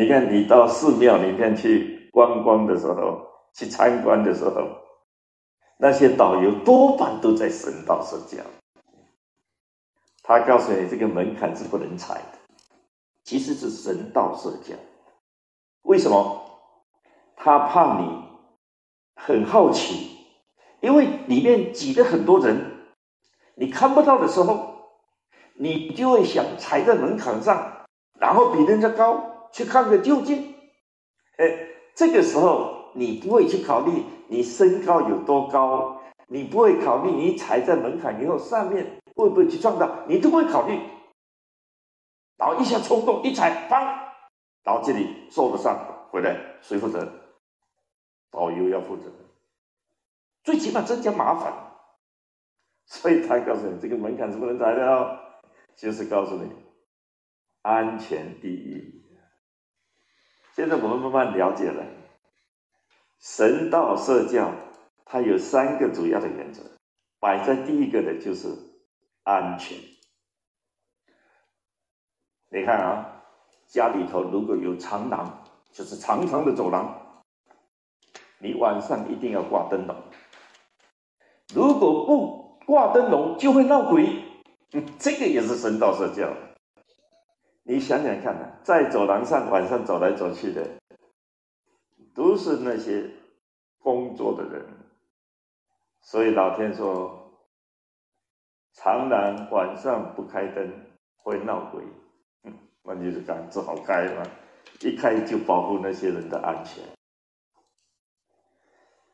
你看，你到寺庙里面去观光的时候，去参观的时候，那些导游多半都在神道社教。他告诉你，这个门槛是不能踩的，其实是神道社教。为什么？他怕你很好奇，因为里面挤了很多人，你看不到的时候，你就会想踩在门槛上，然后比人家高。去看个究竟，哎，这个时候你不会去考虑你身高有多高，你不会考虑你踩在门槛以后上面会不会去撞到，你都不会考虑，然后一下冲动一踩，砰，然后这里受了伤，回来谁负责？导游要负责，最起码增加麻烦，所以他告诉你这个门槛是不能踩的哦，就是告诉你安全第一。现在我们慢慢了解了，神道社教它有三个主要的原则，摆在第一个的就是安全。你看啊，家里头如果有长廊，就是长长的走廊，你晚上一定要挂灯笼。如果不挂灯笼，就会闹鬼。这个也是神道社教。你想想看呐，在走廊上晚上走来走去的，都是那些工作的人，所以老天说，长廊晚上不开灯会闹鬼，那就是讲只好开嘛，一开就保护那些人的安全。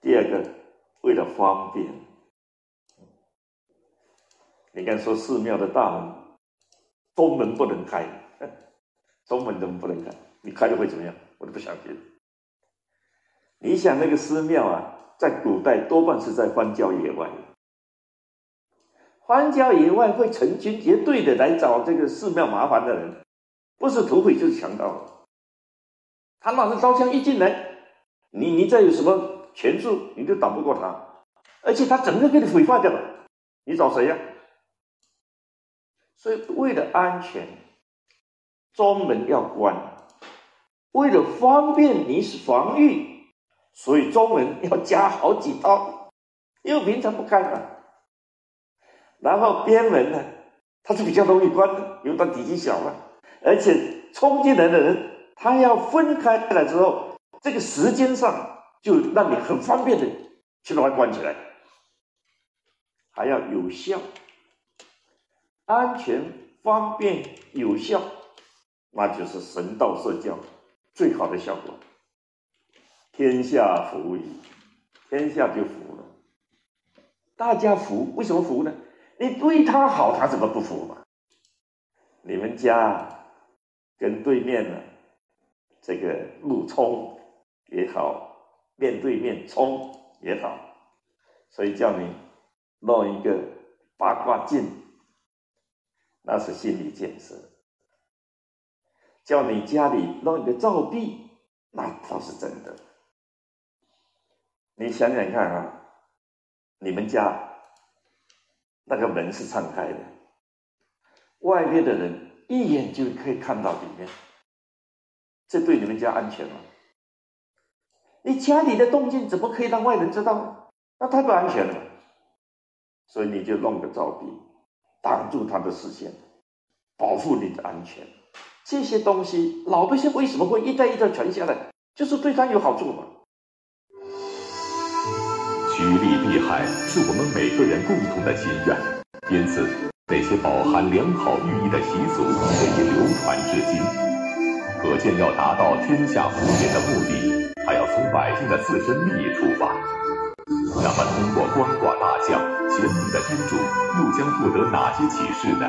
第二个，为了方便，你看说寺庙的大门，东门不能开。东门怎么不能开？你开了会怎么样？我都不想听。你想那个寺庙啊，在古代多半是在荒郊野外，荒郊野外会成群结队的来找这个寺庙麻烦的人，不是土匪就是强盗。他拿着刀枪一进来，你你再有什么权术，你都挡不过他，而且他整个给你毁坏掉了，你找谁呀？所以为了安全。中门要关，为了方便你是防御，所以中门要加好几道，因为平常不开嘛。然后边门呢，它是比较容易关的，因为它体积小嘛。而且冲进来的人，他要分开来之后，这个时间上就让你很方便的去把它关起来，还要有效、安全、方便、有效。那就是神道社教最好的效果，天下服矣，天下就服了。大家服，为什么服呢？你对他好，他怎么不服嘛？你们家跟对面的这个路冲也好，面对面冲也好，所以叫你弄一个八卦镜，那是心理建设。叫你家里弄一个照壁，那倒是真的。你想想看啊，你们家那个门是敞开的，外面的人一眼就可以看到里面，这对你们家安全吗？你家里的动静怎么可以让外人知道？那太不安全了。所以你就弄个照壁，住他的视线，保护你的安全。这些东西，老百姓为什么会一代一代传下来？就是对他有好处嘛。趋利避害是我们每个人共同的心愿，因此那些饱含良好寓意的习俗可以流传至今。可见，要达到天下福祉的目的，还要从百姓的自身利益出发。那么，通过观卦大象、贤明的天主，又将获得哪些启示呢？